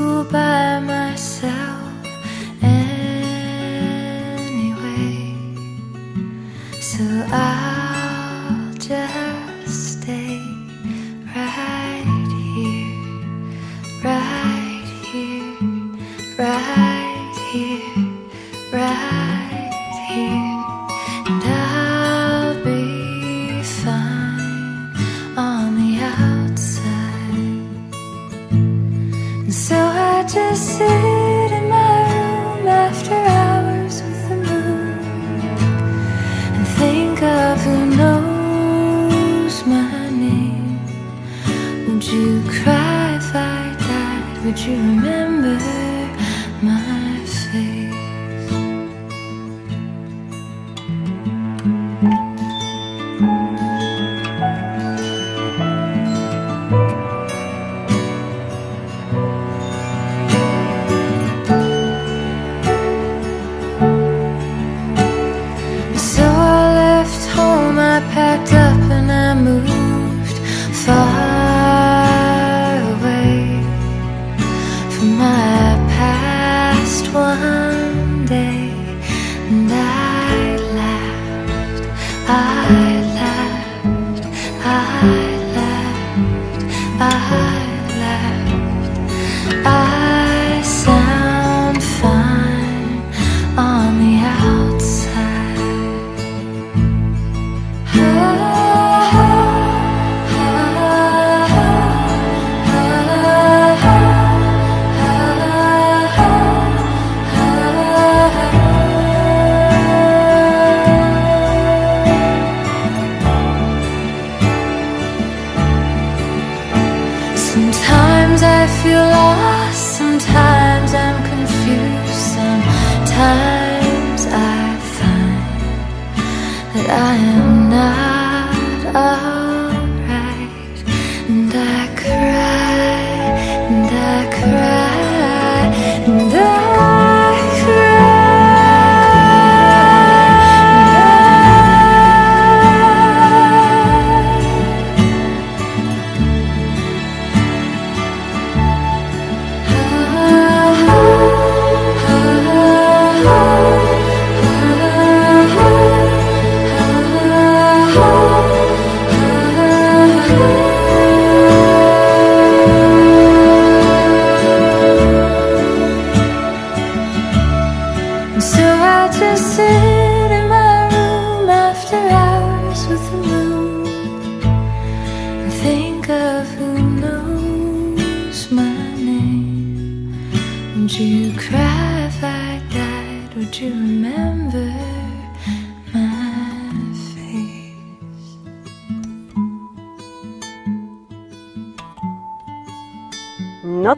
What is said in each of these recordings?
by myself. I just sit in my room after hours with the moon and think of who knows my name. Would you cry if I died? Would you remember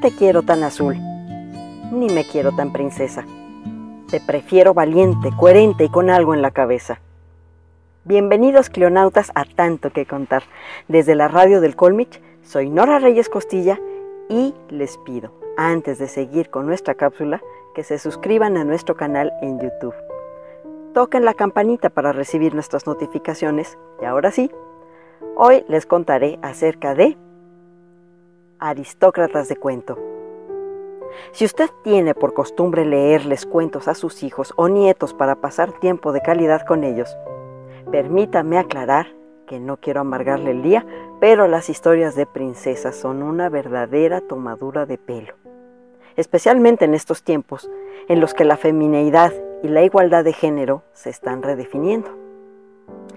te quiero tan azul, ni me quiero tan princesa. Te prefiero valiente, coherente y con algo en la cabeza. Bienvenidos cleonautas a Tanto que Contar. Desde la radio del Colmich, soy Nora Reyes Costilla y les pido, antes de seguir con nuestra cápsula, que se suscriban a nuestro canal en YouTube. Toquen la campanita para recibir nuestras notificaciones y ahora sí, hoy les contaré acerca de aristócratas de cuento. Si usted tiene por costumbre leerles cuentos a sus hijos o nietos para pasar tiempo de calidad con ellos, permítame aclarar que no quiero amargarle el día, pero las historias de princesas son una verdadera tomadura de pelo, especialmente en estos tiempos en los que la femineidad y la igualdad de género se están redefiniendo.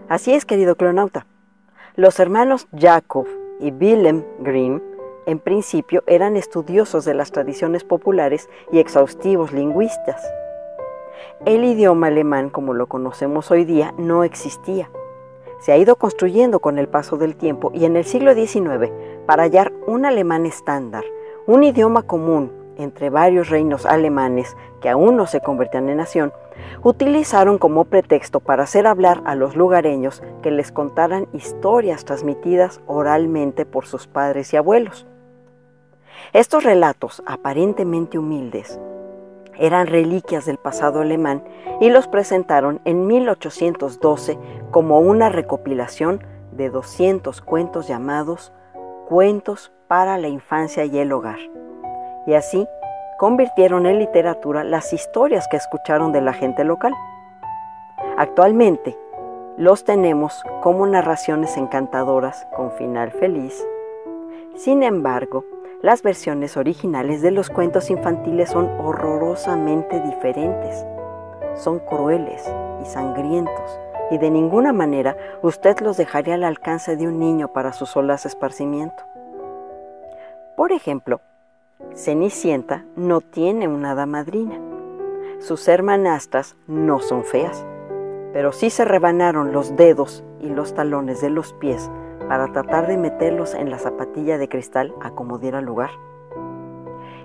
Así es, querido clonauta. Los hermanos Jacob y Willem Grimm en principio eran estudiosos de las tradiciones populares y exhaustivos lingüistas. El idioma alemán como lo conocemos hoy día no existía. Se ha ido construyendo con el paso del tiempo y en el siglo XIX, para hallar un alemán estándar, un idioma común entre varios reinos alemanes que aún no se convertían en nación, utilizaron como pretexto para hacer hablar a los lugareños que les contaran historias transmitidas oralmente por sus padres y abuelos. Estos relatos, aparentemente humildes, eran reliquias del pasado alemán y los presentaron en 1812 como una recopilación de 200 cuentos llamados Cuentos para la infancia y el hogar. Y así convirtieron en literatura las historias que escucharon de la gente local. Actualmente los tenemos como narraciones encantadoras con final feliz. Sin embargo, las versiones originales de los cuentos infantiles son horrorosamente diferentes. Son crueles y sangrientos y de ninguna manera usted los dejaría al alcance de un niño para su solaz esparcimiento. Por ejemplo, Cenicienta no tiene una hada madrina. Sus hermanastras no son feas, pero sí se rebanaron los dedos y los talones de los pies para tratar de meterlos en la zapatilla de cristal a como diera lugar.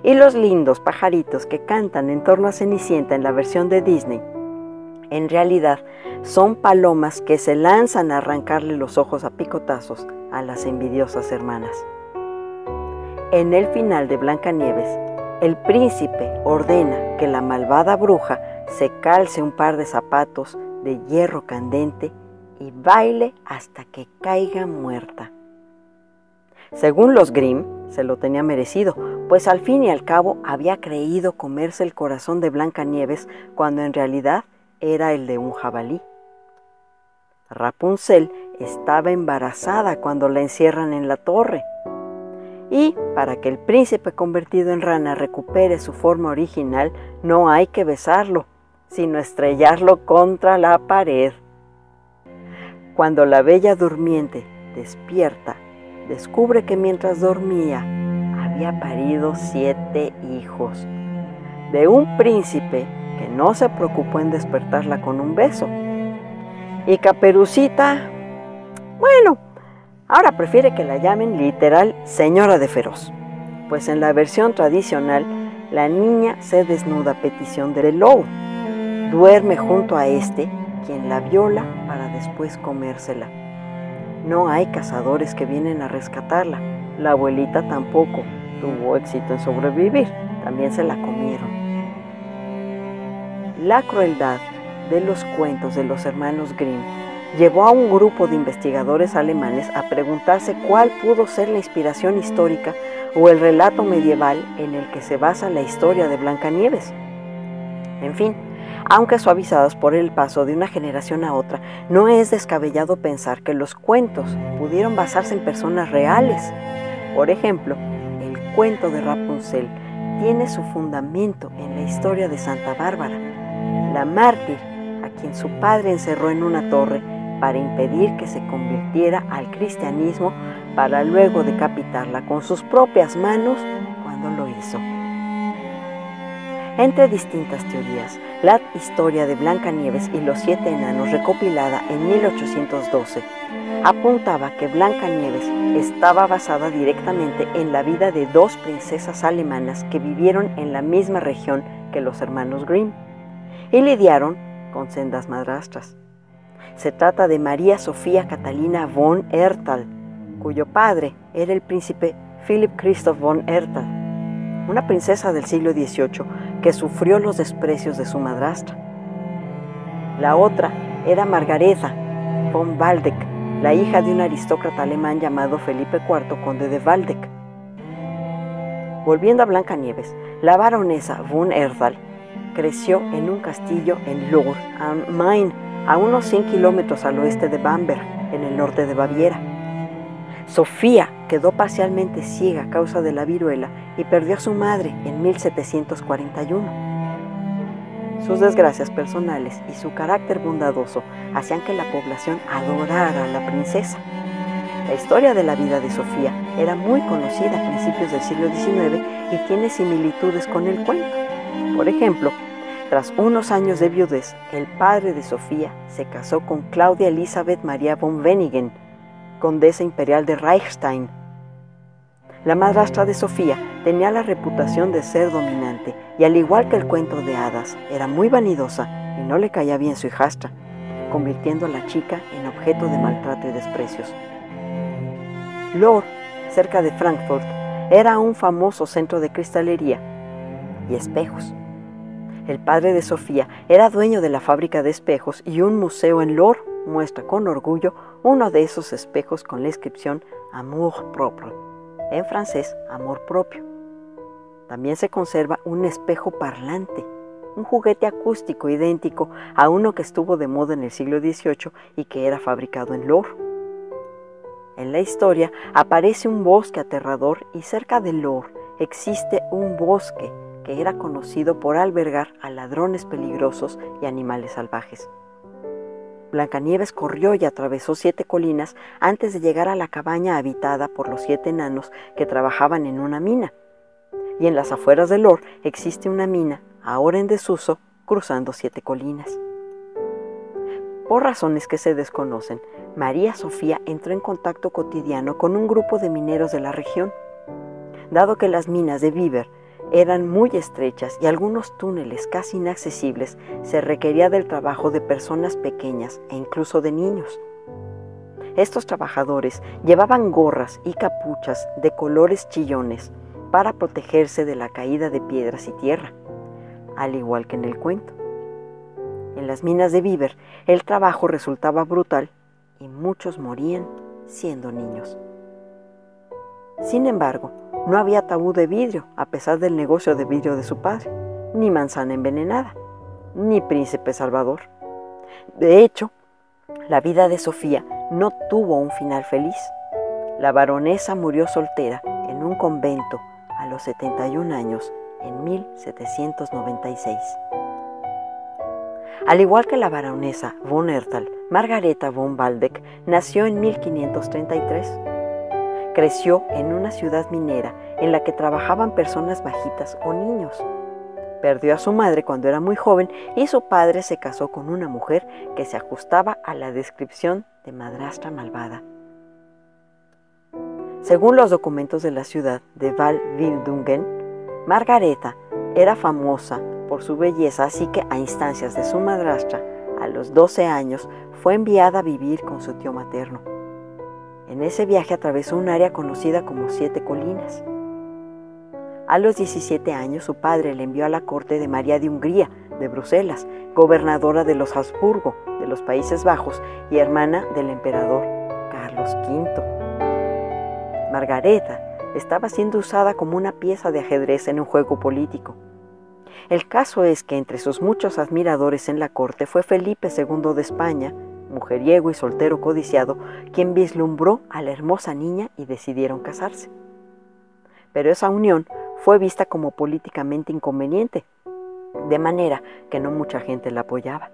Y los lindos pajaritos que cantan en torno a Cenicienta en la versión de Disney, en realidad son palomas que se lanzan a arrancarle los ojos a picotazos a las envidiosas hermanas. En el final de Blancanieves, el príncipe ordena que la malvada bruja se calce un par de zapatos de hierro candente y baile hasta que caiga muerta. Según los Grimm, se lo tenía merecido, pues al fin y al cabo había creído comerse el corazón de Blancanieves cuando en realidad era el de un jabalí. Rapunzel estaba embarazada cuando la encierran en la torre. Y para que el príncipe convertido en rana recupere su forma original, no hay que besarlo, sino estrellarlo contra la pared. Cuando la bella durmiente despierta, descubre que mientras dormía había parido siete hijos de un príncipe que no se preocupó en despertarla con un beso. Y Caperucita, bueno, ahora prefiere que la llamen literal señora de feroz, pues en la versión tradicional la niña se desnuda a petición del lobo, duerme junto a este quien la viola para después comérsela. No hay cazadores que vienen a rescatarla. La abuelita tampoco tuvo éxito en sobrevivir. También se la comieron. La crueldad de los cuentos de los hermanos Grimm llevó a un grupo de investigadores alemanes a preguntarse cuál pudo ser la inspiración histórica o el relato medieval en el que se basa la historia de Blancanieves. En fin, aunque suavizados por el paso de una generación a otra, no es descabellado pensar que los cuentos pudieron basarse en personas reales. Por ejemplo, el cuento de Rapunzel tiene su fundamento en la historia de Santa Bárbara, la mártir a quien su padre encerró en una torre para impedir que se convirtiera al cristianismo para luego decapitarla con sus propias manos cuando lo hizo. Entre distintas teorías, la historia de Blancanieves y los siete enanos recopilada en 1812 apuntaba que Blancanieves estaba basada directamente en la vida de dos princesas alemanas que vivieron en la misma región que los hermanos Grimm y lidiaron con sendas madrastras. Se trata de María Sofía Catalina von Erthal, cuyo padre era el príncipe Philipp Christoph von Erthal una princesa del siglo XVIII que sufrió los desprecios de su madrastra. La otra era Margareta von Waldeck, la hija de un aristócrata alemán llamado Felipe IV, conde de Waldeck. Volviendo a Blancanieves, la baronesa von Erdal creció en un castillo en Lohr am Main, a unos 100 kilómetros al oeste de Bamberg, en el norte de Baviera. Sofía quedó parcialmente ciega a causa de la viruela y perdió a su madre en 1741. Sus desgracias personales y su carácter bondadoso hacían que la población adorara a la princesa. La historia de la vida de Sofía era muy conocida a principios del siglo XIX y tiene similitudes con el cuento. Por ejemplo, tras unos años de viudez, el padre de Sofía se casó con Claudia Elizabeth Maria von Wenigen, condesa imperial de Reichstein. La madrastra de Sofía tenía la reputación de ser dominante y al igual que el cuento de hadas, era muy vanidosa y no le caía bien su hijastra, convirtiendo a la chica en objeto de maltrato y desprecios. Lohr, cerca de Frankfurt, era un famoso centro de cristalería y espejos. El padre de Sofía era dueño de la fábrica de espejos y un museo en Lohr muestra con orgullo uno de esos espejos con la inscripción Amour propre, en francés amor propio. También se conserva un espejo parlante, un juguete acústico idéntico a uno que estuvo de moda en el siglo XVIII y que era fabricado en Lohr. En la historia aparece un bosque aterrador y cerca de Lor existe un bosque que era conocido por albergar a ladrones peligrosos y animales salvajes. Blancanieves corrió y atravesó siete colinas antes de llegar a la cabaña habitada por los siete enanos que trabajaban en una mina. Y en las afueras de Lor existe una mina, ahora en desuso, cruzando siete colinas. Por razones que se desconocen, María Sofía entró en contacto cotidiano con un grupo de mineros de la región. Dado que las minas de Bieber eran muy estrechas y algunos túneles casi inaccesibles, se requería del trabajo de personas pequeñas e incluso de niños. Estos trabajadores llevaban gorras y capuchas de colores chillones para protegerse de la caída de piedras y tierra, al igual que en el cuento. En las minas de Bieber el trabajo resultaba brutal y muchos morían siendo niños. Sin embargo, no había tabú de vidrio a pesar del negocio de vidrio de su padre, ni manzana envenenada, ni príncipe salvador. De hecho, la vida de Sofía no tuvo un final feliz. La baronesa murió soltera en un convento a los 71 años en 1796. Al igual que la baronesa von Erthal, Margareta von Waldeck nació en 1533. Creció en una ciudad minera en la que trabajaban personas bajitas o niños. Perdió a su madre cuando era muy joven y su padre se casó con una mujer que se ajustaba a la descripción de madrastra malvada. Según los documentos de la ciudad de Val-Wildungen, Margareta era famosa por su belleza, así que a instancias de su madrastra, a los 12 años, fue enviada a vivir con su tío materno. En ese viaje atravesó un área conocida como Siete Colinas. A los 17 años su padre le envió a la corte de María de Hungría, de Bruselas, gobernadora de los Habsburgo, de los Países Bajos y hermana del emperador Carlos V. Margareta estaba siendo usada como una pieza de ajedrez en un juego político. El caso es que entre sus muchos admiradores en la corte fue Felipe II de España, mujeriego y soltero codiciado, quien vislumbró a la hermosa niña y decidieron casarse. Pero esa unión fue vista como políticamente inconveniente, de manera que no mucha gente la apoyaba,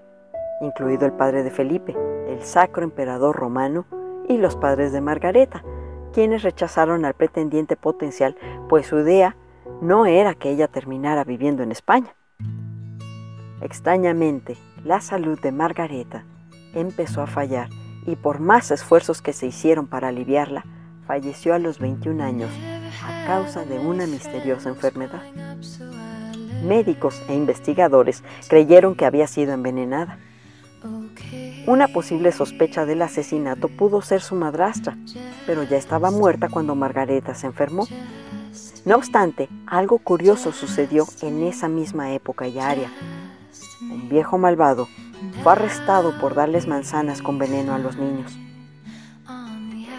incluido el padre de Felipe, el sacro emperador romano, y los padres de Margareta, quienes rechazaron al pretendiente potencial, pues su idea no era que ella terminara viviendo en España. Extrañamente, la salud de Margareta empezó a fallar y por más esfuerzos que se hicieron para aliviarla, falleció a los 21 años a causa de una misteriosa enfermedad. Médicos e investigadores creyeron que había sido envenenada. Una posible sospecha del asesinato pudo ser su madrastra, pero ya estaba muerta cuando Margareta se enfermó no obstante, algo curioso sucedió en esa misma época y área. Un viejo malvado fue arrestado por darles manzanas con veneno a los niños.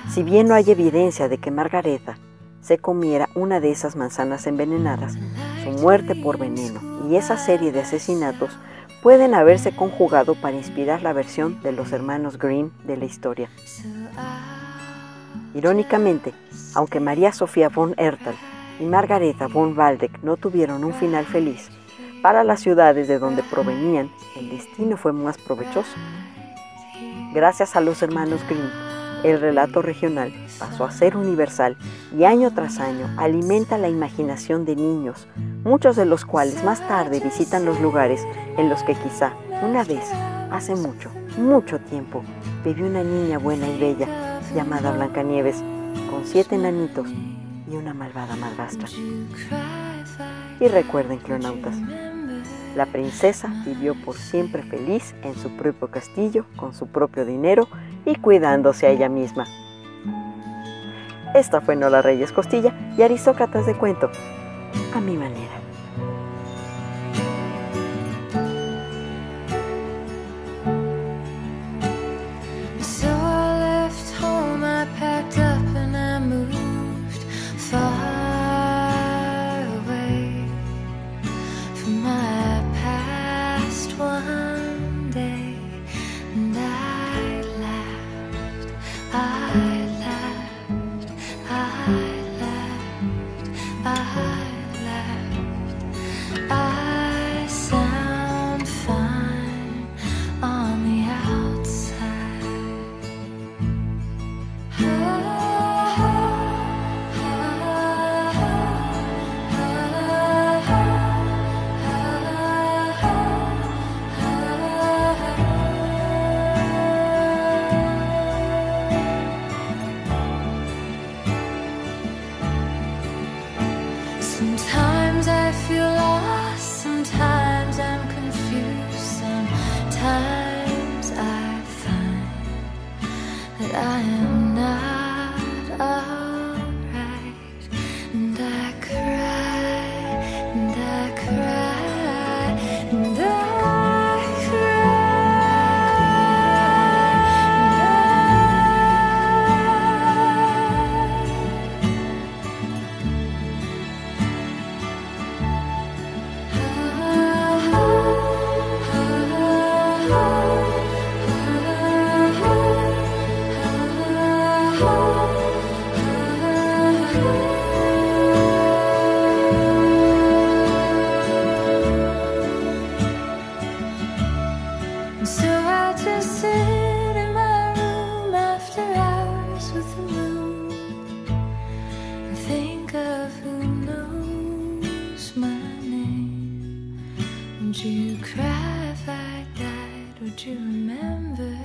Si bien no hay evidencia de que Margareta se comiera una de esas manzanas envenenadas, su muerte por veneno y esa serie de asesinatos pueden haberse conjugado para inspirar la versión de los hermanos Green de la historia. Irónicamente, aunque María Sofía von Ertel y Margareta von Waldeck no tuvieron un final feliz, para las ciudades de donde provenían el destino fue más provechoso. Gracias a los hermanos Green, el relato regional pasó a ser universal y año tras año alimenta la imaginación de niños, muchos de los cuales más tarde visitan los lugares en los que quizá una vez, hace mucho, mucho tiempo, vivió una niña buena y bella llamada Blancanieves, con siete enanitos y una malvada madrastra. Y recuerden, clonautas, la princesa vivió por siempre feliz en su propio castillo, con su propio dinero y cuidándose a ella misma. Esta fue Nola Reyes Costilla y Aristócratas de Cuento, a mi manera. Hey. And I cry. So I just sit in my room after hours with the moon and think of who knows my name. Would you cry if I died? Would you remember?